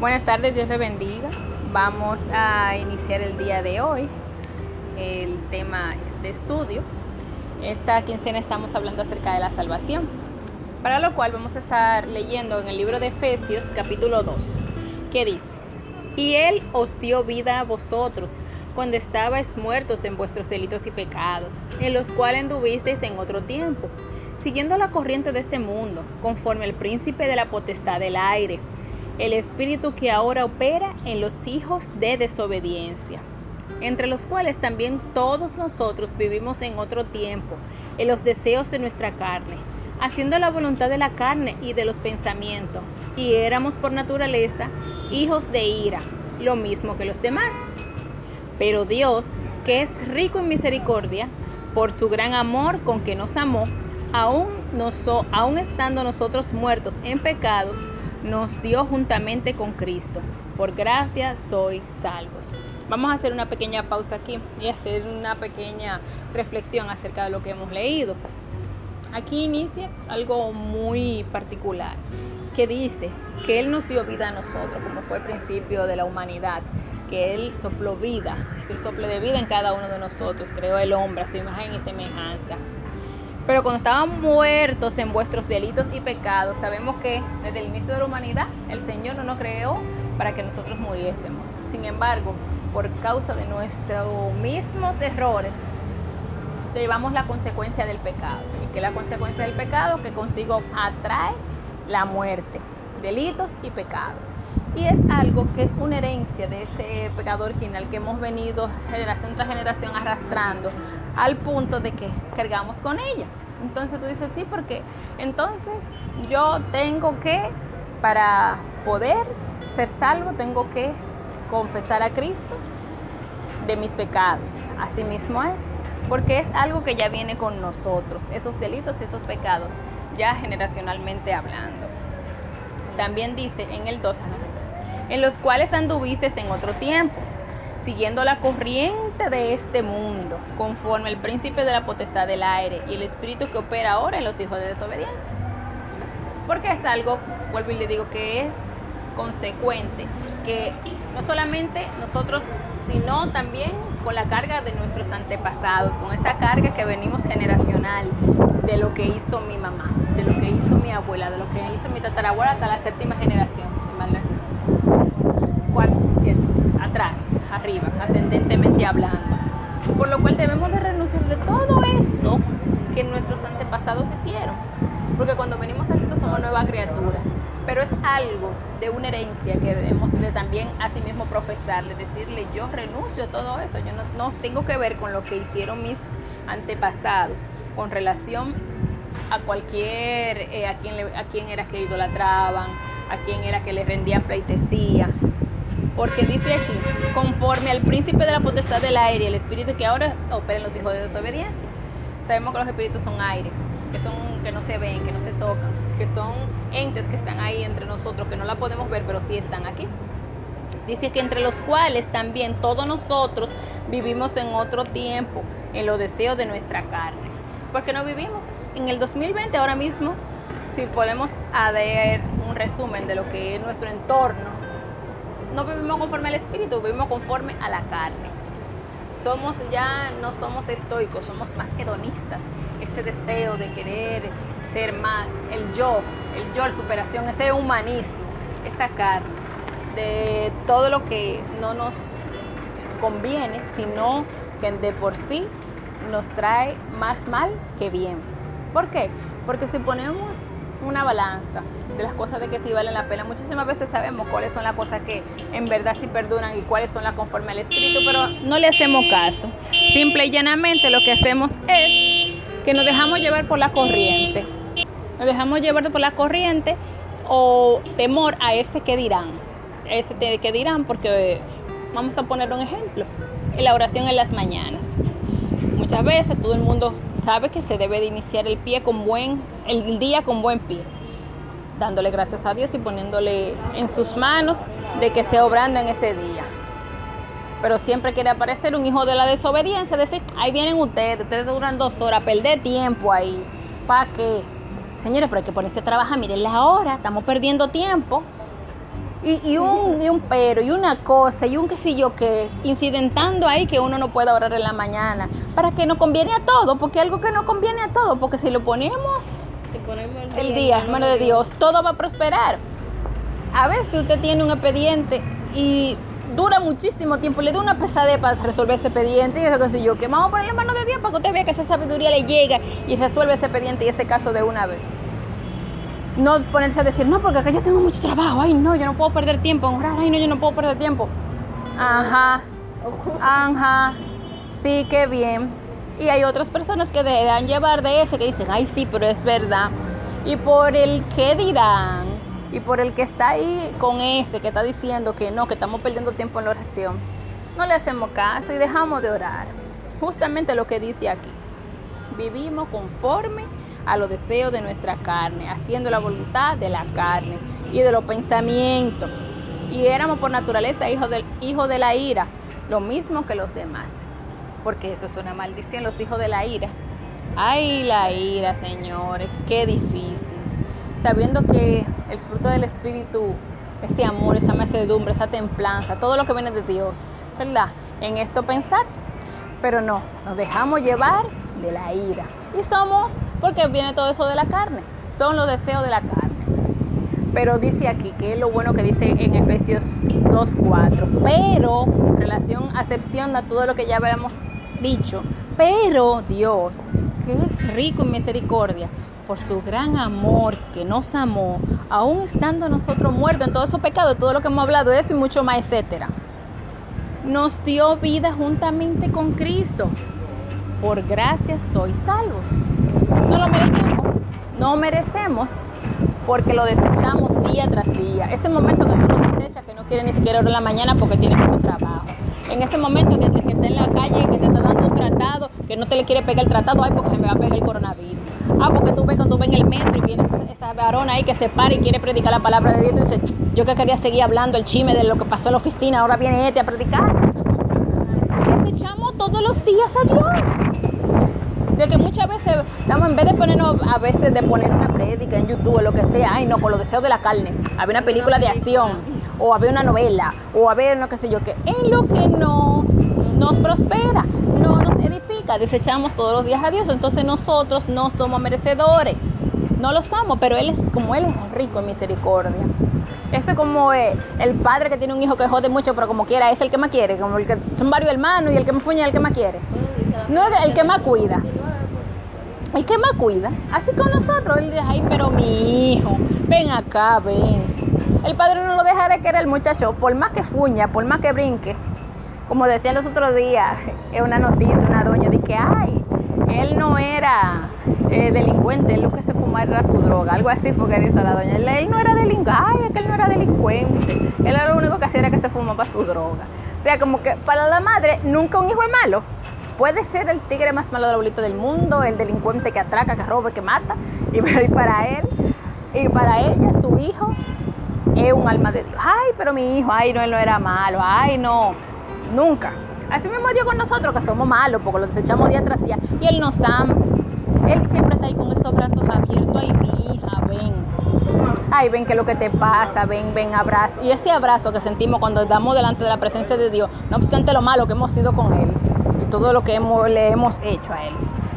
Buenas tardes, Dios le bendiga. Vamos a iniciar el día de hoy el tema de estudio. Esta quincena estamos hablando acerca de la salvación, para lo cual vamos a estar leyendo en el libro de Efesios capítulo 2, que dice, y Él os dio vida a vosotros cuando estabais muertos en vuestros delitos y pecados, en los cuales anduvisteis en otro tiempo, siguiendo la corriente de este mundo, conforme al príncipe de la potestad del aire el espíritu que ahora opera en los hijos de desobediencia, entre los cuales también todos nosotros vivimos en otro tiempo, en los deseos de nuestra carne, haciendo la voluntad de la carne y de los pensamientos, y éramos por naturaleza hijos de ira, lo mismo que los demás. Pero Dios, que es rico en misericordia, por su gran amor con que nos amó, aún, aún estando nosotros muertos en pecados, nos dio juntamente con Cristo. Por gracia soy salvos. Vamos a hacer una pequeña pausa aquí y hacer una pequeña reflexión acerca de lo que hemos leído. Aquí inicia algo muy particular que dice que Él nos dio vida a nosotros, como fue el principio de la humanidad, que Él sopló vida, es el soplo de vida en cada uno de nosotros, creó el hombre a su imagen y semejanza. Pero cuando estaban muertos en vuestros delitos y pecados, sabemos que desde el inicio de la humanidad el Señor no nos creó para que nosotros muriésemos. Sin embargo, por causa de nuestros mismos errores, llevamos la consecuencia del pecado. ¿Y que la consecuencia del pecado? Que consigo atrae la muerte, delitos y pecados. Y es algo que es una herencia de ese pecado original que hemos venido generación tras generación arrastrando al punto de que cargamos con ella. Entonces tú dices, sí, porque entonces yo tengo que, para poder ser salvo, tengo que confesar a Cristo de mis pecados. Así mismo es, porque es algo que ya viene con nosotros, esos delitos y esos pecados, ya generacionalmente hablando. También dice en el 2, en los cuales anduviste en otro tiempo siguiendo la corriente de este mundo, conforme el príncipe de la potestad del aire y el espíritu que opera ahora en los hijos de desobediencia. Porque es algo, vuelvo y le digo, que es consecuente, que no solamente nosotros, sino también con la carga de nuestros antepasados, con esa carga que venimos generacional de lo que hizo mi mamá, de lo que hizo mi abuela, de lo que hizo mi tatarabuela hasta la séptima generación. Arriba, ascendentemente hablando. Por lo cual debemos de renunciar de todo eso que nuestros antepasados hicieron. Porque cuando venimos a Cristo somos nueva criatura. Pero es algo de una herencia que debemos de también sí mismo profesarle, decirle yo renuncio a todo eso, yo no, tengo que ver con lo que hicieron mis antepasados con relación a cualquier, eh, a, quien a quien era que idolatraban, a quien era que le rendían pleitesía, porque dice aquí, conforme al príncipe de la potestad del aire el espíritu que ahora opera en los hijos de desobediencia. Sabemos que los espíritus son aire, que, son, que no se ven, que no se tocan, que son entes que están ahí entre nosotros, que no la podemos ver, pero sí están aquí. Dice que entre los cuales también todos nosotros vivimos en otro tiempo, en los deseos de nuestra carne. Porque no vivimos en el 2020 ahora mismo, si podemos dar un resumen de lo que es nuestro entorno, no vivimos conforme al espíritu, vivimos conforme a la carne. Somos ya, no somos estoicos, somos más hedonistas. Ese deseo de querer ser más, el yo, el yo, la superación, ese humanismo, esa carne, de todo lo que no nos conviene, sino que de por sí nos trae más mal que bien. ¿Por qué? Porque si ponemos una balanza de las cosas de que sí valen la pena. Muchísimas veces sabemos cuáles son las cosas que en verdad sí perduran y cuáles son las conforme al espíritu, pero no le hacemos caso. Simple y llanamente lo que hacemos es que nos dejamos llevar por la corriente. Nos dejamos llevar por la corriente o temor a ese que dirán. Ese que dirán porque vamos a poner un ejemplo. La oración en las mañanas. Muchas veces todo el mundo sabe que se debe de iniciar el pie con buen, el día con buen pie, dándole gracias a Dios y poniéndole en sus manos de que se obrando en ese día. Pero siempre quiere aparecer un hijo de la desobediencia, decir, ahí vienen ustedes, ustedes duran dos horas, perder tiempo ahí. ¿Para qué? Señores, pero hay que ponerse a trabajar, miren la hora, estamos perdiendo tiempo. Y, un, y un pero, y una cosa, y un qué sé yo qué, incidentando ahí que uno no puede orar en la mañana, para que no conviene a todo, porque algo que no conviene a todo, porque si lo ponemos, el día, hermano de Dios, todo va a prosperar. A veces usted tiene un expediente y dura muchísimo tiempo, le da una pesadez para resolver ese expediente y eso que sé yo, que vamos a poner la mano de Dios para que usted vea que esa sabiduría le llega y resuelve ese expediente y ese caso de una vez. No ponerse a decir, no, porque acá yo tengo mucho trabajo, ay no, yo no puedo perder tiempo en orar, ay no, yo no puedo perder tiempo. Ajá, ajá, sí, qué bien. Y hay otras personas que deberán llevar de ese que dicen, ay sí, pero es verdad. Y por el que dirán, y por el que está ahí con ese que está diciendo que no, que estamos perdiendo tiempo en la oración, no le hacemos caso y dejamos de orar. Justamente lo que dice aquí. Vivimos conforme a los deseos de nuestra carne, haciendo la voluntad de la carne y de los pensamientos. Y éramos por naturaleza hijos de la ira, lo mismo que los demás. Porque eso es una maldición, los hijos de la ira. Ay, la ira, señores, qué difícil sabiendo que el fruto del Espíritu, ese amor, esa macedumbre, esa templanza, todo lo que viene de Dios, ¿verdad? En esto pensar, pero no, nos dejamos llevar de la ira. Y somos, porque viene todo eso de la carne, son los deseos de la carne. Pero dice aquí, que es lo bueno que dice en Efesios 2.4, pero en relación, acepción todo lo que ya habíamos dicho, pero Dios, que es rico en misericordia, por su gran amor que nos amó, aún estando nosotros muertos en todos esos pecados, todo lo que hemos hablado de eso y mucho más, etcétera. Nos dio vida juntamente con Cristo. Por gracia sois salvos. No lo merecemos, no merecemos porque lo desechamos día tras día. Ese momento que tú lo desechas, que no quiere ni siquiera orar en la mañana porque tiene mucho trabajo. En ese momento que, que está en la calle, que te está dando un tratado, que no te le quiere pegar el tratado, ay, porque se me va a pegar el coronavirus Ah, porque tú ves cuando tú ves en el metro y viene esa, varona ahí que se para y quiere predicar la palabra de Dios, tú dices, yo que quería seguir hablando el chisme de lo que pasó en la oficina, ahora viene este a predicar. Desechamos todos los días a Dios. De que muchas veces, estamos en vez de ponernos, a veces de poner una prédica en YouTube o lo que sea, ay no, con los deseos de la carne, había una película de acción, o había una novela, o había no qué sé yo qué, en lo que no nos prospera, no nos edifica, desechamos todos los días a Dios, entonces nosotros no somos merecedores, no lo somos, pero Él es como Él es rico en misericordia. Ese como eh, el padre que tiene un hijo que jode mucho, pero como quiera, es el que más quiere, como el que son varios hermanos y el que más fuña es el que más quiere. No es el que más cuida. El que más cuida. Así con nosotros, él dice, ay, pero mi hijo, ven acá, ven. El padre no lo deja de querer el muchacho, por más que fuña, por más que brinque, como decían los otros días, es una noticia, una doña, de que, ay, él no era eh, delincuente, él lo que se fumaba era su droga, algo así fue que dice la doña, él, no era delincuente, ay, es que él no era delincuente, él era lo único que hacía era que se fumaba su droga. O sea, como que para la madre nunca un hijo es malo. Puede ser el tigre más malo de la bolita del mundo, el delincuente que atraca, que roba, que mata, y para él, y para ella, su hijo, es un alma de Dios. Ay, pero mi hijo, ay, no, él no era malo, ay, no Nunca. Así mismo Dios con nosotros, que somos malos, porque lo desechamos día tras día. Y Él nos ama. Él siempre está ahí con estos brazos abiertos. Ay, mi hija, ven. Ay, ven que lo que te pasa, ven, ven, abrazo. Y ese abrazo que sentimos cuando estamos delante de la presencia de Dios, no obstante lo malo que hemos sido con Él todo lo que hemos, le hemos hecho a Él.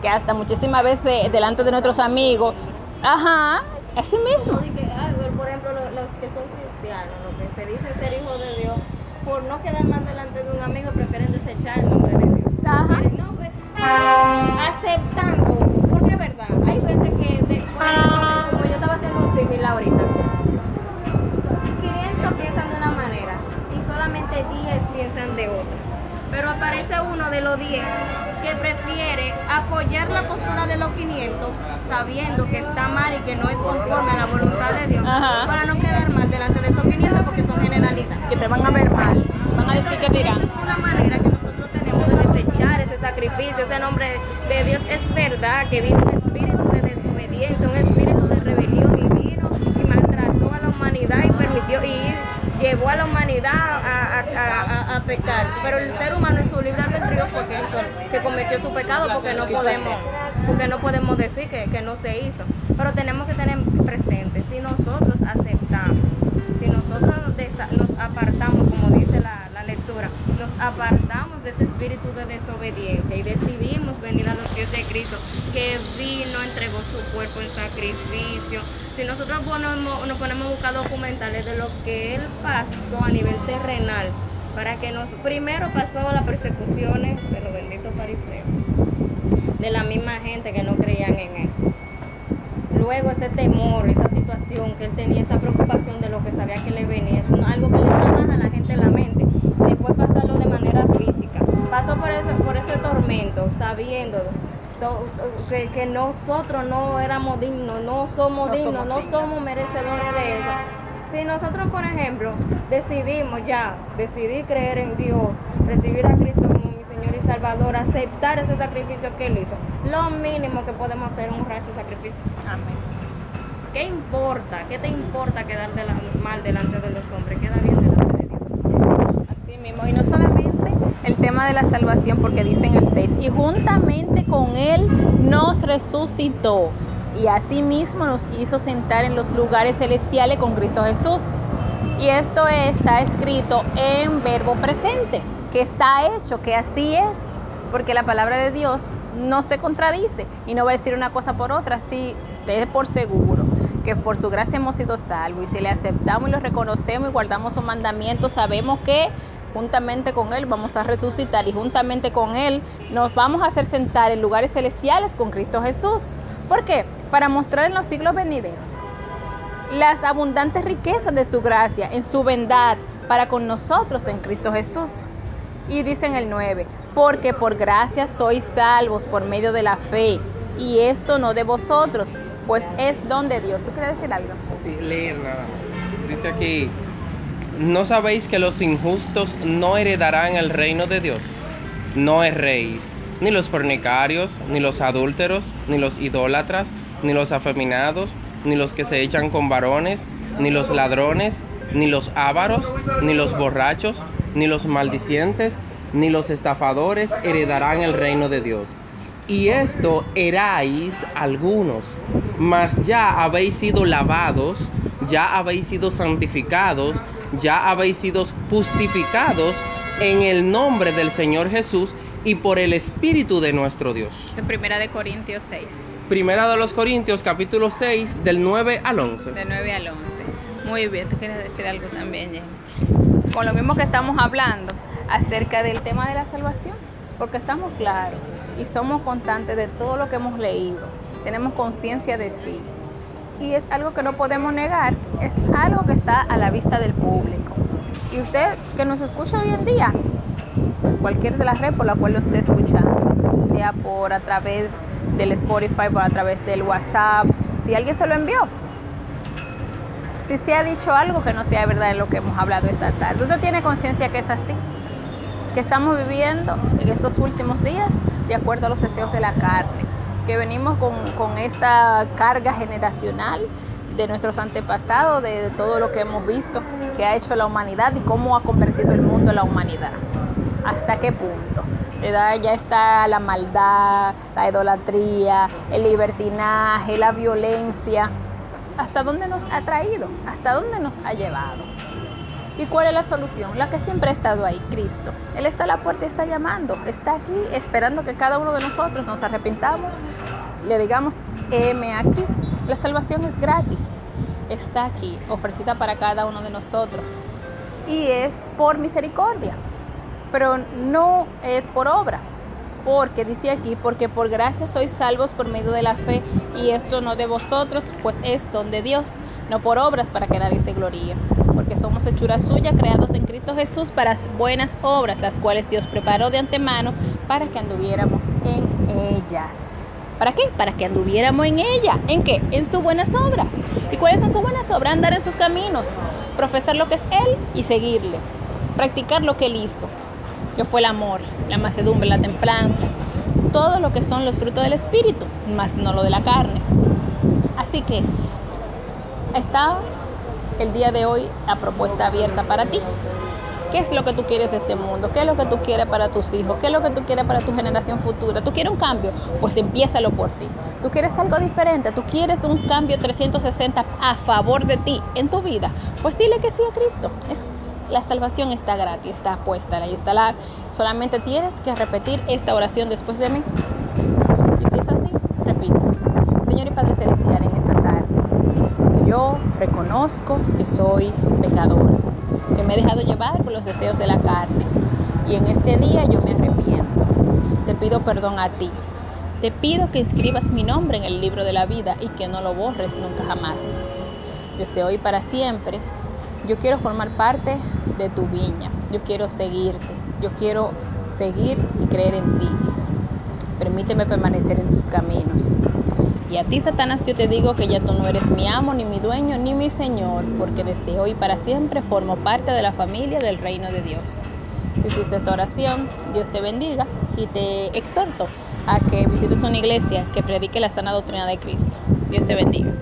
Que hasta muchísimas veces delante de nuestros amigos, ajá, así mismo. Por ejemplo, los que son cristianos, los que se dicen ser hijos de Dios, por no quedar mal delante de un amigo, prefieren desechar el nombre de Dios. Ajá. No, pues, aceptando, porque es verdad, hay veces que, de, como yo estaba haciendo un símil ahorita, 500 piensan de una manera y solamente 10 piensan de otra. Pero aparece uno de los 10 que prefiere apoyar la postura de los 500 sabiendo que está mal y que no es conforme a la voluntad de Dios para no quedar mal delante de esos 500 porque son generalistas. Que te van a ver mal, van a decir que dirán. es una manera que nosotros tenemos de desechar ese sacrificio, ese nombre de Dios. Es verdad que vino un espíritu de desobediencia, un espíritu de rebelión y vino y maltrató a la humanidad y permitió y llevó a la humanidad a, pecar. Pero el ser humano es su libre albedrío porque que cometió su pecado porque no podemos, porque no podemos decir que, que no se hizo. Pero tenemos que tener presente, si nosotros aceptamos, si nosotros nos apartamos, como dice la, la, lectura, nos apartamos de ese espíritu de desobediencia y decidimos venir a los pies de Cristo, que vino, entregó su cuerpo en sacrificio. Si nosotros ponemos, nos ponemos a buscar documentales de lo que Él pasó a nivel terrenal, para que nos, primero pasó las persecuciones de los benditos de la misma gente que no creían en Él luego ese temor, esa situación que él tenía, esa preocupación de lo que sabía que le venía, es algo que le trabaja a la gente en la mente. Después pasarlo de manera física. Pasó por, eso, por sabiendo que, que, nosotros no éramos dignos, no somos dignos, no somos merecedores de eso. Si nosotros, por ejemplo, decidimos ya, decidir creer en Dios, recibir a Cristo como mi Señor y Salvador, aceptar ese sacrificio que Él hizo, lo mínimo que podemos hacer es honrar ese sacrificio. Amén. ¿Qué importa? ¿Qué te importa quedar de la, mal delante de los hombres? Queda bien delante de Dios. Así mismo. Y no solamente el tema de la salvación, porque dice en el 6, y juntamente con Él nos resucitó. Y asimismo nos hizo sentar en los lugares celestiales con Cristo Jesús. Y esto está escrito en verbo presente, que está hecho, que así es porque la palabra de Dios no se contradice y no va a decir una cosa por otra, si esté por seguro que por su gracia hemos sido salvos y si le aceptamos y lo reconocemos y guardamos su mandamiento, sabemos que juntamente con Él vamos a resucitar y juntamente con Él nos vamos a hacer sentar en lugares celestiales con Cristo Jesús. ¿Por qué? Para mostrar en los siglos venideros las abundantes riquezas de su gracia, en su bondad para con nosotros en Cristo Jesús. Y dice en el 9, porque por gracia sois salvos por medio de la fe, y esto no de vosotros, pues es don de Dios. ¿Tú quieres decir algo? Sí, leer nada más. Dice aquí, ¿no sabéis que los injustos no heredarán el reino de Dios? No erréis, ni los fornicarios, ni los adúlteros, ni los idólatras, ni los afeminados, ni los que se echan con varones, ni los ladrones, ni los ávaros, ni los borrachos, ni los maldicientes, ni los estafadores heredarán el reino de Dios. Y esto eráis algunos, mas ya habéis sido lavados, ya habéis sido santificados, ya habéis sido justificados en el nombre del Señor Jesús y por el Espíritu de nuestro Dios. En Primera de Corintios 6. Primera de los Corintios, capítulo 6, del 9 al 11. De 9 al 11. Muy bien, tú quieres decir algo también, Jenny con lo mismo que estamos hablando acerca del tema de la salvación, porque estamos claros y somos constantes de todo lo que hemos leído, tenemos conciencia de sí. Y es algo que no podemos negar, es algo que está a la vista del público. Y usted que nos escucha hoy en día, cualquier de las redes por la cual lo esté escuchando, sea por a través del Spotify, por a través del WhatsApp, si alguien se lo envió, si se ha dicho algo que no sea verdad en lo que hemos hablado esta tarde. ¿Usted tiene conciencia que es así? Que estamos viviendo en estos últimos días de acuerdo a los deseos de la carne, que venimos con, con esta carga generacional de nuestros antepasados, de todo lo que hemos visto que ha hecho la humanidad y cómo ha convertido el mundo en la humanidad. ¿Hasta qué punto? Ya está la maldad, la idolatría, el libertinaje, la violencia, hasta dónde nos ha traído, hasta dónde nos ha llevado. ¿Y cuál es la solución? La que siempre ha estado ahí, Cristo. Él está a la puerta y está llamando, está aquí esperando que cada uno de nosotros nos arrepintamos, le digamos, heme aquí. La salvación es gratis, está aquí, ofrecida para cada uno de nosotros. Y es por misericordia, pero no es por obra porque dice aquí, porque por gracia sois salvos por medio de la fe, y esto no de vosotros, pues es don de Dios, no por obras para que nadie se gloríe, porque somos hechura suya, creados en Cristo Jesús para buenas obras, las cuales Dios preparó de antemano para que anduviéramos en ellas. ¿Para qué? Para que anduviéramos en ella. ¿En qué? En sus buenas obras. ¿Y cuáles son sus buenas obras? Andar en sus caminos, profesar lo que es Él y seguirle, practicar lo que Él hizo, que fue el amor, la macedumbre, la templanza, todo lo que son los frutos del espíritu, más no lo de la carne. Así que está el día de hoy la propuesta abierta para ti. ¿Qué es lo que tú quieres de este mundo? ¿Qué es lo que tú quieres para tus hijos? ¿Qué es lo que tú quieres para tu generación futura? ¿Tú quieres un cambio? Pues empiézalo por ti. ¿Tú quieres algo diferente? ¿Tú quieres un cambio 360 a favor de ti en tu vida? Pues dile que sí a Cristo. Es, la salvación está gratis, está puesta, ahí está la... Solamente tienes que repetir esta oración después de mí. Y si es así, repite. Señor y Padre Celestial, en esta tarde, yo reconozco que soy pecadora que me he dejado llevar por los deseos de la carne. Y en este día yo me arrepiento. Te pido perdón a ti. Te pido que inscribas mi nombre en el libro de la vida y que no lo borres nunca jamás. Desde hoy para siempre, yo quiero formar parte de tu viña. Yo quiero seguirte. Yo quiero seguir y creer en ti. Permíteme permanecer en tus caminos. Y a ti, Satanás, yo te digo que ya tú no eres mi amo, ni mi dueño, ni mi Señor, porque desde hoy para siempre formo parte de la familia del reino de Dios. Hiciste esta oración, Dios te bendiga y te exhorto a que visites una iglesia que predique la sana doctrina de Cristo. Dios te bendiga.